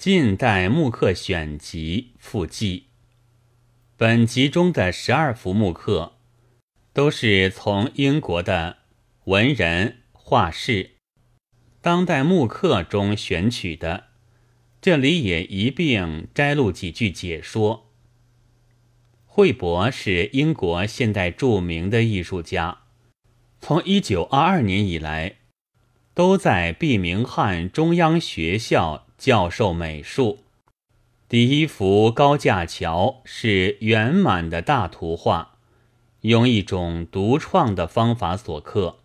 近代木刻选集附记。本集中的十二幅木刻，都是从英国的文人画室、当代木刻中选取的。这里也一并摘录几句解说。惠博是英国现代著名的艺术家，从一九二二年以来，都在毕明汉中央学校教授美术。第一幅高架桥是圆满的大图画，用一种独创的方法所刻，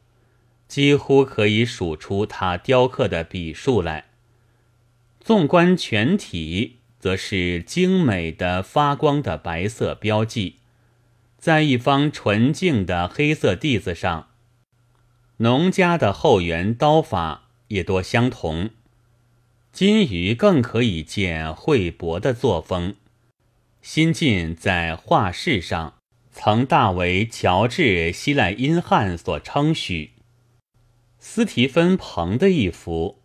几乎可以数出他雕刻的笔数来。纵观全体，则是精美的发光的白色标记，在一方纯净的黑色地子上，农家的后园刀法也多相同。金鱼更可以见惠博的作风。新晋在画室上曾大为乔治·希赖因汉所称许。斯提芬·彭的一幅，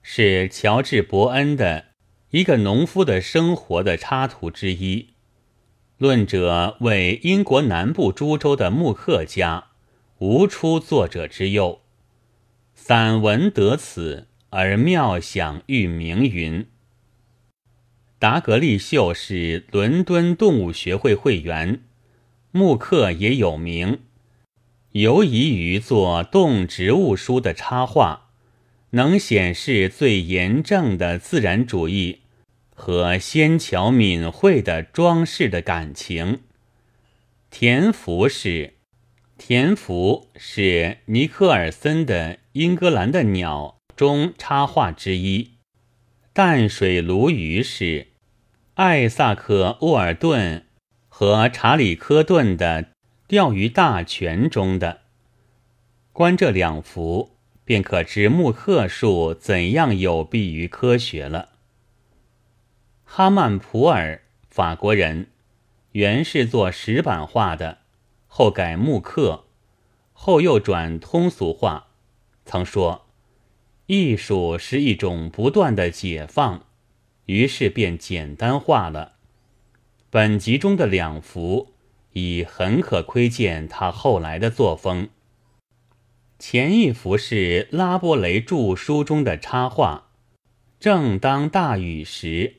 是乔治·伯恩的一个农夫的生活的插图之一。论者为英国南部诸州的木刻家，无出作者之右。散文得此。而妙想欲名云。达格利秀是伦敦动物学会会员，木刻也有名，尤宜于做动植物书的插画，能显示最严正的自然主义和纤巧敏慧的装饰的感情。田福是，田福是尼克尔森的《英格兰的鸟》。中插画之一，淡水鲈鱼是艾萨克·沃尔顿和查理·科顿的《钓鱼大全》中的。观这两幅，便可知木刻术怎样有弊于科学了。哈曼普尔，法国人，原是做石板画的，后改木刻，后又转通俗画，曾说。艺术是一种不断的解放，于是便简单化了。本集中的两幅已很可窥见他后来的作风。前一幅是拉波雷著书中的插画，正当大雨时；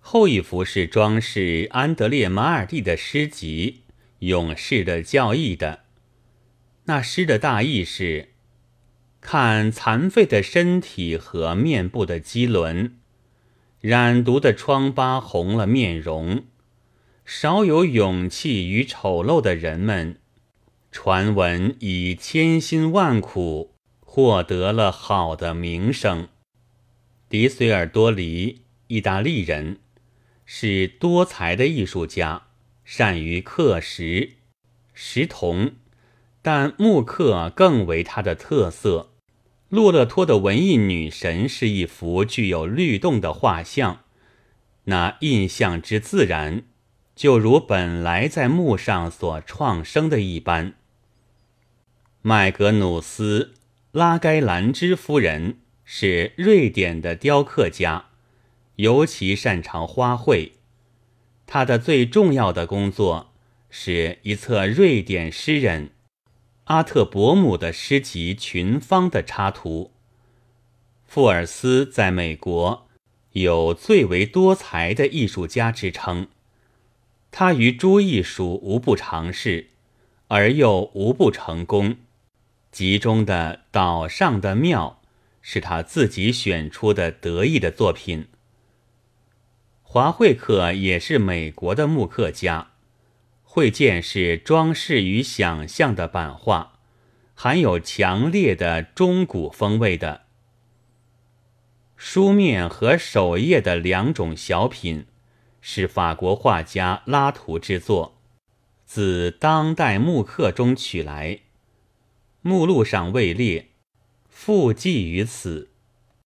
后一幅是装饰安德烈马尔蒂的诗集《勇士的教义》的。那诗的大意是。看残废的身体和面部的肌轮，染毒的疮疤红了面容，少有勇气与丑陋的人们，传闻以千辛万苦获得了好的名声。迪随尔多里，意大利人，是多才的艺术家，善于刻石、石铜，但木刻更为他的特色。洛勒托的文艺女神是一幅具有律动的画像，那印象之自然，就如本来在木上所创生的一般。麦格努斯·拉该兰芝夫人是瑞典的雕刻家，尤其擅长花卉。他的最重要的工作是一册瑞典诗人。阿特伯姆的诗集《群芳》的插图。富尔斯在美国有最为多才的艺术家之称，他于诸艺术无不尝试，而又无不成功。集中的《岛上的庙》是他自己选出的得意的作品。华惠克也是美国的木刻家。会见是装饰与想象的版画，含有强烈的中古风味的。书面和首页的两种小品，是法国画家拉图之作，自当代木刻中取来，目录上位列，附记于此。